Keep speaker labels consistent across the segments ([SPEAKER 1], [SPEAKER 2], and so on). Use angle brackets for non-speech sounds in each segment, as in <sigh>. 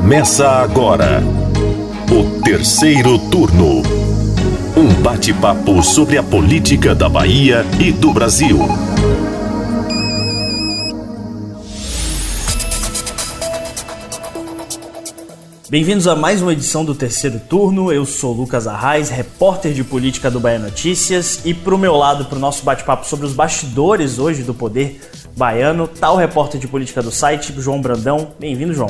[SPEAKER 1] Começa agora o terceiro turno. Um bate-papo sobre a política da Bahia e do Brasil.
[SPEAKER 2] Bem-vindos a mais uma edição do terceiro turno. Eu sou Lucas Arraes, repórter de política do Bahia Notícias, e para o meu lado, para o nosso bate-papo sobre os bastidores hoje do poder baiano, tá o repórter de política do site, João Brandão. Bem-vindo, João.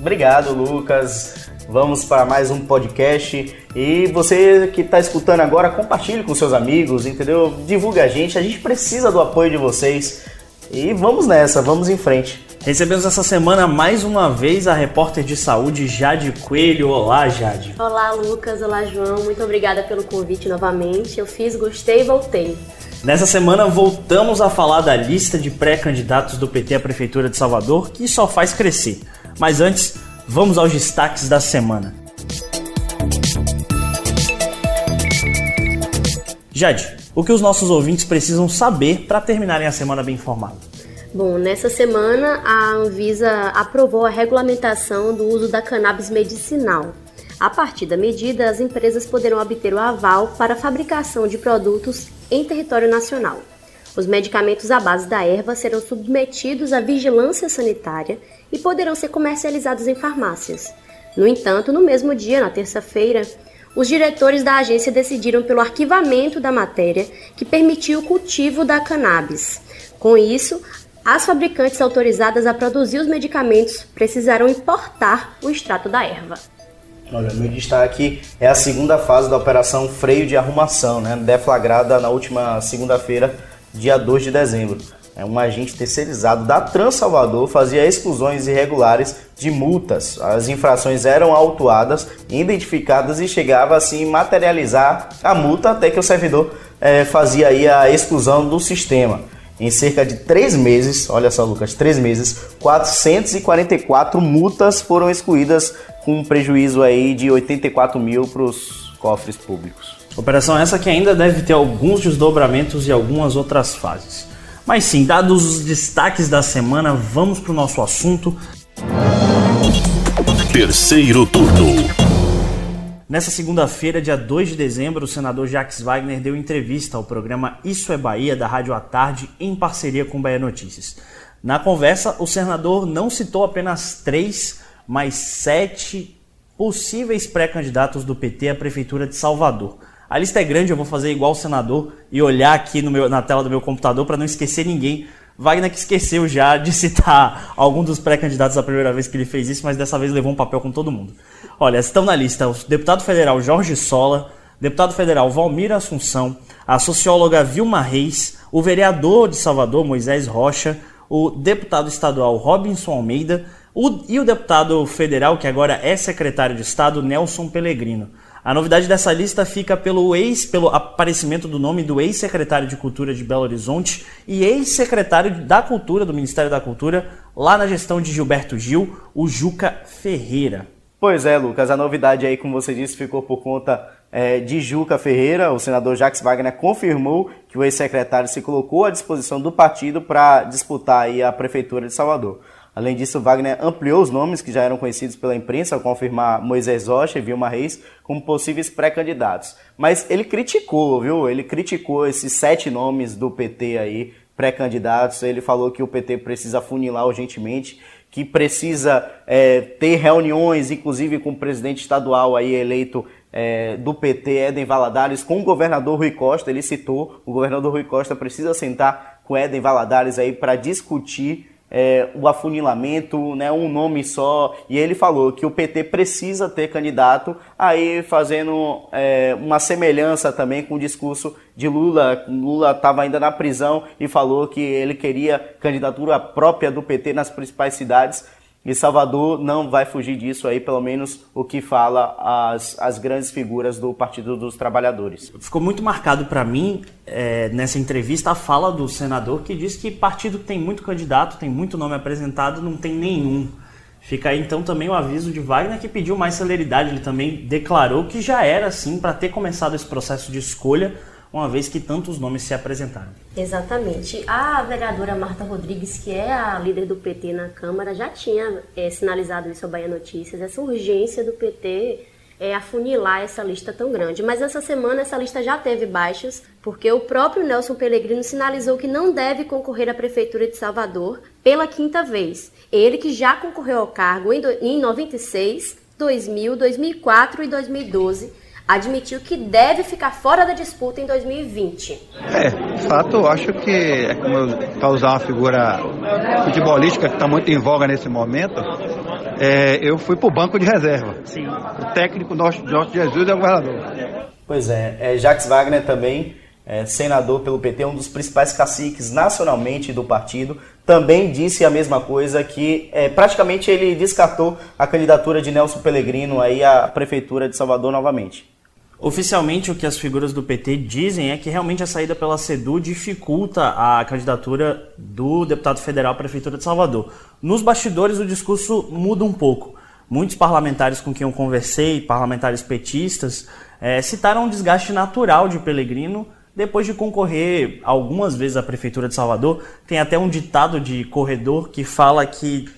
[SPEAKER 3] Obrigado, Lucas. Vamos para mais um podcast. E você que está escutando agora, compartilhe com seus amigos, entendeu? Divulga a gente, a gente precisa do apoio de vocês. E vamos nessa, vamos em frente.
[SPEAKER 2] Recebemos essa semana mais uma vez a repórter de saúde Jade Coelho. Olá, Jade.
[SPEAKER 4] Olá, Lucas. Olá, João. Muito obrigada pelo convite novamente. Eu fiz, gostei e voltei.
[SPEAKER 2] Nessa semana voltamos a falar da lista de pré-candidatos do PT à Prefeitura de Salvador, que só faz crescer. Mas antes, vamos aos destaques da semana. Jade, o que os nossos ouvintes precisam saber para terminarem a semana bem informados?
[SPEAKER 4] Bom, nessa semana a Anvisa aprovou a regulamentação do uso da cannabis medicinal. A partir da medida, as empresas poderão obter o aval para a fabricação de produtos em território nacional. Os medicamentos à base da erva serão submetidos à vigilância sanitária e poderão ser comercializados em farmácias. No entanto, no mesmo dia, na terça-feira, os diretores da agência decidiram pelo arquivamento da matéria que permitiu o cultivo da cannabis. Com isso, as fabricantes autorizadas a produzir os medicamentos precisarão importar o extrato da erva.
[SPEAKER 3] Olha, meu destaque é a segunda fase da operação Freio de Arrumação, né, deflagrada na última segunda-feira, dia 2 de dezembro. É um agente terceirizado da Trans Salvador fazia exclusões irregulares de multas. As infrações eram autuadas, identificadas e chegava assim materializar a multa até que o servidor é, fazia aí a exclusão do sistema. Em cerca de três meses, olha só, Lucas, três meses, 444 multas foram excluídas com um prejuízo aí de 84 mil para os cofres públicos.
[SPEAKER 2] Operação essa que ainda deve ter alguns desdobramentos e algumas outras fases. Mas sim, dados os destaques da semana, vamos para o nosso assunto.
[SPEAKER 1] Terceiro turno.
[SPEAKER 2] Nessa segunda-feira, dia 2 de dezembro, o senador Jacques Wagner deu entrevista ao programa Isso é Bahia, da Rádio à Tarde, em parceria com Bahia Notícias. Na conversa, o senador não citou apenas três, mas sete possíveis pré-candidatos do PT à Prefeitura de Salvador. A lista é grande, eu vou fazer igual o senador e olhar aqui meu, na tela do meu computador para não esquecer ninguém. Wagner que esqueceu já de citar <laughs> algum dos pré-candidatos a primeira vez que ele fez isso, mas dessa vez levou um papel com todo mundo. Olha, estão na lista o deputado federal Jorge Sola, deputado federal Valmir Assunção, a socióloga Vilma Reis, o vereador de Salvador Moisés Rocha, o deputado estadual Robinson Almeida o, e o deputado federal, que agora é secretário de Estado, Nelson Pellegrino. A novidade dessa lista fica pelo ex, pelo aparecimento do nome do ex-secretário de Cultura de Belo Horizonte e ex-secretário da Cultura do Ministério da Cultura, lá na gestão de Gilberto Gil, o Juca Ferreira.
[SPEAKER 3] Pois é, Lucas, a novidade aí, como você disse, ficou por conta é, de Juca Ferreira. O senador Jacques Wagner confirmou que o ex-secretário se colocou à disposição do partido para disputar aí a prefeitura de Salvador. Além disso, Wagner ampliou os nomes que já eram conhecidos pela imprensa ao confirmar Moisés Rocha e Vilma Reis como possíveis pré-candidatos. Mas ele criticou, viu? Ele criticou esses sete nomes do PT aí, pré-candidatos. Ele falou que o PT precisa funilar urgentemente que precisa é, ter reuniões, inclusive com o presidente estadual aí eleito é, do PT, Éden Valadares, com o governador Rui Costa. Ele citou, o governador Rui Costa precisa sentar com Éden Valadares aí para discutir é, o afunilamento, né, um nome só. E ele falou que o PT precisa ter candidato, aí fazendo é, uma semelhança também com o discurso de Lula. Lula estava ainda na prisão e falou que ele queria candidatura própria do PT nas principais cidades. E Salvador não vai fugir disso aí, pelo menos o que fala as, as grandes figuras do Partido dos Trabalhadores.
[SPEAKER 2] Ficou muito marcado para mim, é, nessa entrevista, a fala do senador que diz que partido que tem muito candidato, tem muito nome apresentado, não tem nenhum. Fica aí então também o aviso de Wagner que pediu mais celeridade. Ele também declarou que já era assim para ter começado esse processo de escolha uma vez que tantos nomes se apresentaram.
[SPEAKER 4] Exatamente. A vereadora Marta Rodrigues, que é a líder do PT na Câmara, já tinha é, sinalizado isso ao Bahia Notícias, essa urgência do PT é, afunilar essa lista tão grande. Mas essa semana essa lista já teve baixas, porque o próprio Nelson Pellegrino sinalizou que não deve concorrer à Prefeitura de Salvador pela quinta vez. Ele que já concorreu ao cargo em, em 96, 2000, 2004 e 2012 admitiu que deve ficar fora da disputa em 2020.
[SPEAKER 5] É, de fato, eu acho que é como para usar uma figura futebolística que está muito em voga nesse momento, é, eu fui para o banco de reserva. Sim. O técnico nosso, nosso Jesus é o governador.
[SPEAKER 3] Pois é, é Jacques Wagner também, é, senador pelo PT, um dos principais caciques nacionalmente do partido, também disse a mesma coisa, que é, praticamente ele descartou a candidatura de Nelson Pellegrino aí à Prefeitura de Salvador novamente.
[SPEAKER 2] Oficialmente, o que as figuras do PT dizem é que realmente a saída pela SEDU dificulta a candidatura do deputado federal à Prefeitura de Salvador. Nos bastidores, o discurso muda um pouco. Muitos parlamentares com quem eu conversei, parlamentares petistas, é, citaram um desgaste natural de Pellegrino depois de concorrer algumas vezes à Prefeitura de Salvador. Tem até um ditado de corredor que fala que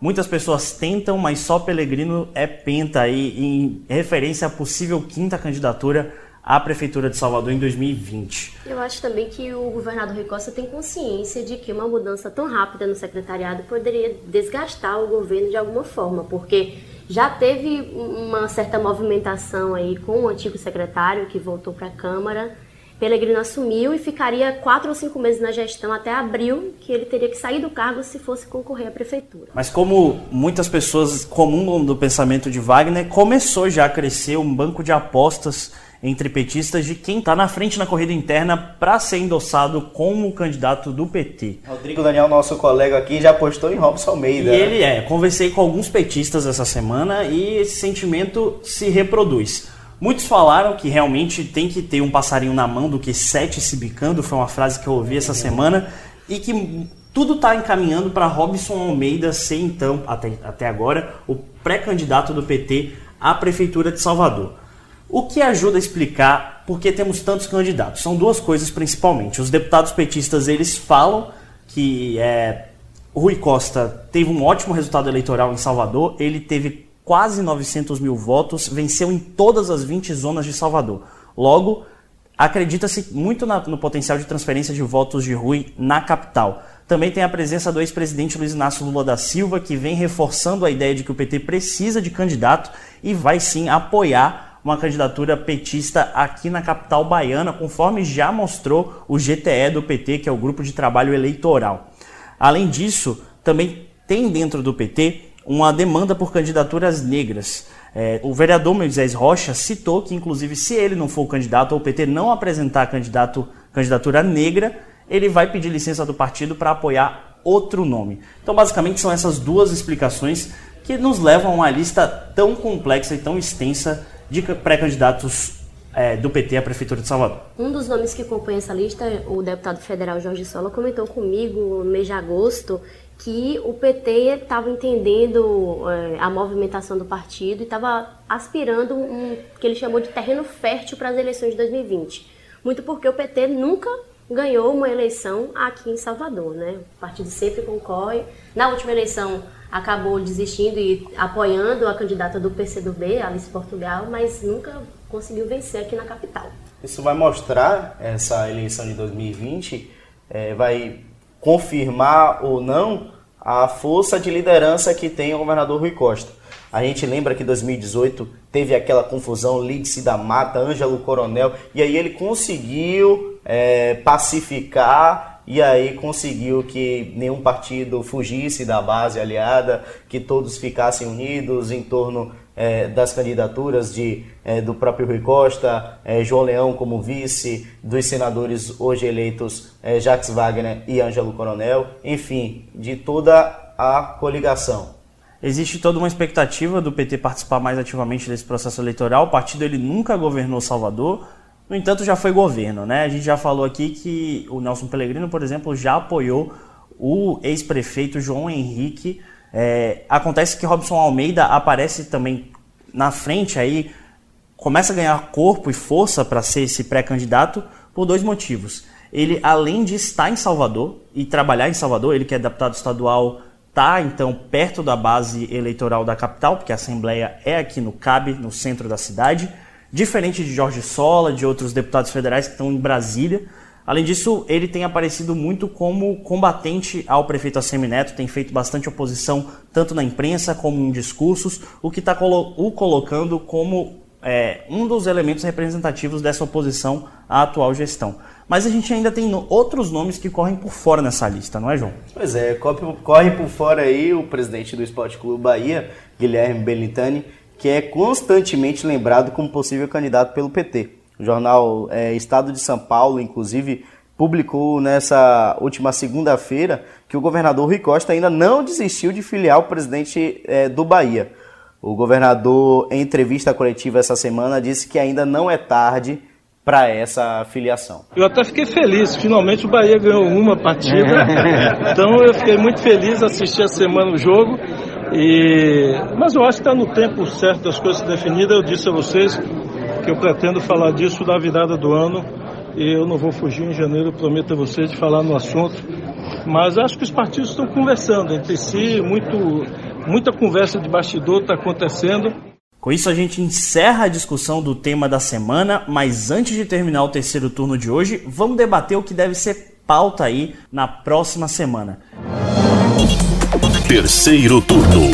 [SPEAKER 2] Muitas pessoas tentam, mas só Pelegrino é penta aí em referência à possível quinta candidatura à Prefeitura de Salvador em 2020.
[SPEAKER 4] Eu acho também que o governador Rui Costa tem consciência de que uma mudança tão rápida no secretariado poderia desgastar o governo de alguma forma, porque já teve uma certa movimentação aí com o antigo secretário que voltou para a Câmara Pellegrino assumiu e ficaria quatro ou cinco meses na gestão até abril, que ele teria que sair do cargo se fosse concorrer à prefeitura.
[SPEAKER 2] Mas como muitas pessoas comungam do pensamento de Wagner, começou já a crescer um banco de apostas entre petistas de quem está na frente na corrida interna para ser endossado como candidato do PT.
[SPEAKER 3] Rodrigo Daniel, nosso colega aqui, já apostou em Robson Almeida.
[SPEAKER 2] E ele é. Conversei com alguns petistas essa semana e esse sentimento se reproduz. Muitos falaram que realmente tem que ter um passarinho na mão do que sete se bicando, foi uma frase que eu ouvi essa semana, e que tudo está encaminhando para Robson Almeida ser, então, até, até agora, o pré-candidato do PT à Prefeitura de Salvador. O que ajuda a explicar por que temos tantos candidatos? São duas coisas principalmente. Os deputados petistas eles falam que é, Rui Costa teve um ótimo resultado eleitoral em Salvador, ele teve quase 900 mil votos, venceu em todas as 20 zonas de Salvador. Logo, acredita-se muito na, no potencial de transferência de votos de Rui na capital. Também tem a presença do ex-presidente Luiz Inácio Lula da Silva, que vem reforçando a ideia de que o PT precisa de candidato e vai sim apoiar uma candidatura petista aqui na capital baiana, conforme já mostrou o GTE do PT, que é o Grupo de Trabalho Eleitoral. Além disso, também tem dentro do PT uma demanda por candidaturas negras. É, o vereador Moisés Rocha citou que, inclusive, se ele não for candidato ou o PT não apresentar candidato, candidatura negra, ele vai pedir licença do partido para apoiar outro nome. Então, basicamente, são essas duas explicações que nos levam a uma lista tão complexa e tão extensa de pré-candidatos é, do PT à Prefeitura de Salvador.
[SPEAKER 4] Um dos nomes que compõe essa lista, o deputado federal Jorge Sola, comentou comigo no mês de agosto que o PT estava entendendo é, a movimentação do partido e estava aspirando um que ele chamou de terreno fértil para as eleições de 2020. Muito porque o PT nunca ganhou uma eleição aqui em Salvador, né? O partido sempre concorre. Na última eleição acabou desistindo e apoiando a candidata do PCdoB, Alice Portugal, mas nunca conseguiu vencer aqui na capital.
[SPEAKER 3] Isso vai mostrar essa eleição de 2020, é, vai confirmar ou não a força de liderança que tem o governador Rui Costa. A gente lembra que em 2018 teve aquela confusão, Lídice da Mata, Ângelo Coronel, e aí ele conseguiu é, pacificar e aí conseguiu que nenhum partido fugisse da base aliada, que todos ficassem unidos em torno é, das candidaturas de, é, do próprio Rui Costa, é, João Leão como vice, dos senadores hoje eleitos Jacques Wagner e Ângelo Coronel, enfim, de toda a coligação.
[SPEAKER 2] Existe toda uma expectativa do PT participar mais ativamente desse processo eleitoral. O partido ele nunca governou Salvador, no entanto já foi governo, né? A gente já falou aqui que o Nelson Pellegrino, por exemplo, já apoiou o ex-prefeito João Henrique é, acontece que Robson Almeida aparece também na frente aí, começa a ganhar corpo e força para ser esse pré-candidato por dois motivos. Ele, além de estar em Salvador e trabalhar em Salvador, ele que é deputado estadual, está então perto da base eleitoral da capital, porque a Assembleia é aqui no CAB, no centro da cidade, diferente de Jorge Sola, de outros deputados federais que estão em Brasília. Além disso, ele tem aparecido muito como combatente ao prefeito Assemineto, tem feito bastante oposição tanto na imprensa como em discursos, o que está o colocando como é, um dos elementos representativos dessa oposição à atual gestão. Mas a gente ainda tem outros nomes que correm por fora nessa lista, não é, João?
[SPEAKER 3] Pois é, corre por fora aí o presidente do Esporte Clube Bahia, Guilherme Belintani, que é constantemente lembrado como possível candidato pelo PT. O jornal é, Estado de São Paulo, inclusive, publicou nessa última segunda-feira que o governador Rui Costa ainda não desistiu de filiar o presidente é, do Bahia. O governador, em entrevista coletiva essa semana, disse que ainda não é tarde para essa filiação.
[SPEAKER 6] Eu até fiquei feliz, finalmente o Bahia ganhou uma partida, <laughs> então eu fiquei muito feliz assistir a semana o jogo. E... Mas eu acho que está no tempo certo das coisas definidas. Eu disse a vocês que eu pretendo falar disso da virada do ano e eu não vou fugir em janeiro, prometo a vocês de falar no assunto. Mas acho que os partidos estão conversando entre si, muito, muita conversa de bastidor está acontecendo.
[SPEAKER 2] Com isso, a gente encerra a discussão do tema da semana, mas antes de terminar o terceiro turno de hoje, vamos debater o que deve ser pauta aí na próxima semana.
[SPEAKER 1] Terceiro turno.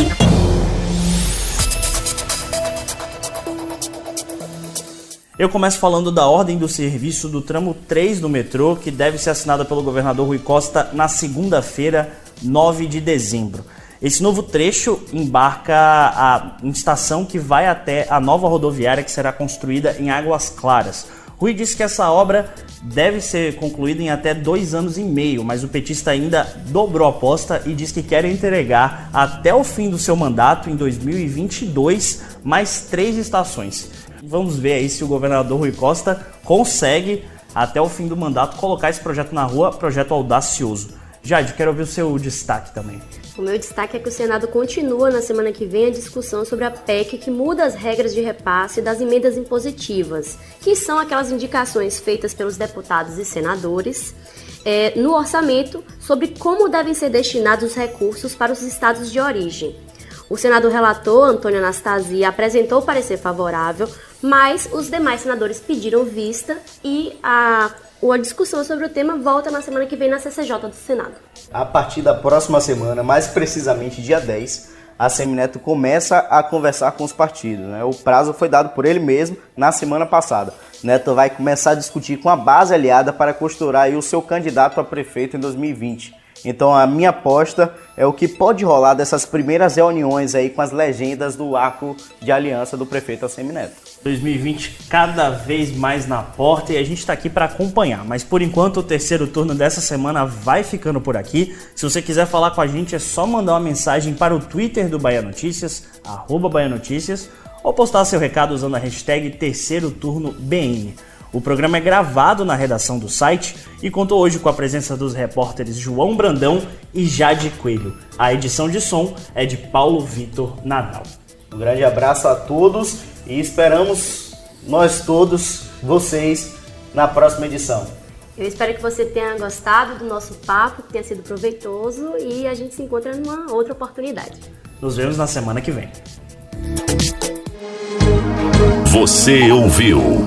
[SPEAKER 2] Eu começo falando da ordem do serviço do tramo 3 do metrô, que deve ser assinada pelo governador Rui Costa na segunda-feira, 9 de dezembro. Esse novo trecho embarca a estação que vai até a nova rodoviária que será construída em Águas Claras. Rui disse que essa obra deve ser concluída em até dois anos e meio, mas o petista ainda dobrou a aposta e diz que quer entregar até o fim do seu mandato, em 2022, mais três estações. Vamos ver aí se o governador Rui Costa consegue, até o fim do mandato, colocar esse projeto na rua, projeto audacioso. Jade, quero ouvir o seu destaque também.
[SPEAKER 4] O meu destaque é que o Senado continua na semana que vem a discussão sobre a PEC que muda as regras de repasse das emendas impositivas, que são aquelas indicações feitas pelos deputados e senadores é, no orçamento sobre como devem ser destinados os recursos para os estados de origem. O senador relator, Antônio Anastasia, apresentou parecer favorável, mas os demais senadores pediram vista e a, a discussão sobre o tema volta na semana que vem na CCJ do Senado.
[SPEAKER 3] A partir da próxima semana, mais precisamente dia 10, a Semineto começa a conversar com os partidos. Né? O prazo foi dado por ele mesmo na semana passada. Neto vai começar a discutir com a base aliada para costurar o seu candidato a prefeito em 2020. Então a minha aposta é o que pode rolar dessas primeiras reuniões aí com as legendas do arco de aliança do prefeito Assemineto.
[SPEAKER 2] 2020 cada vez mais na porta e a gente está aqui para acompanhar. Mas por enquanto o terceiro turno dessa semana vai ficando por aqui. Se você quiser falar com a gente é só mandar uma mensagem para o Twitter do Bahia Notícias, arroba Bahia Notícias, ou postar seu recado usando a hashtag terceiro turno BN. O programa é gravado na redação do site e contou hoje com a presença dos repórteres João Brandão e Jade Coelho. A edição de som é de Paulo Vitor Nadal.
[SPEAKER 3] Um grande abraço a todos e esperamos nós todos, vocês, na próxima edição.
[SPEAKER 4] Eu espero que você tenha gostado do nosso papo, que tenha sido proveitoso e a gente se encontra numa outra oportunidade.
[SPEAKER 2] Nos vemos na semana que vem.
[SPEAKER 1] Você ouviu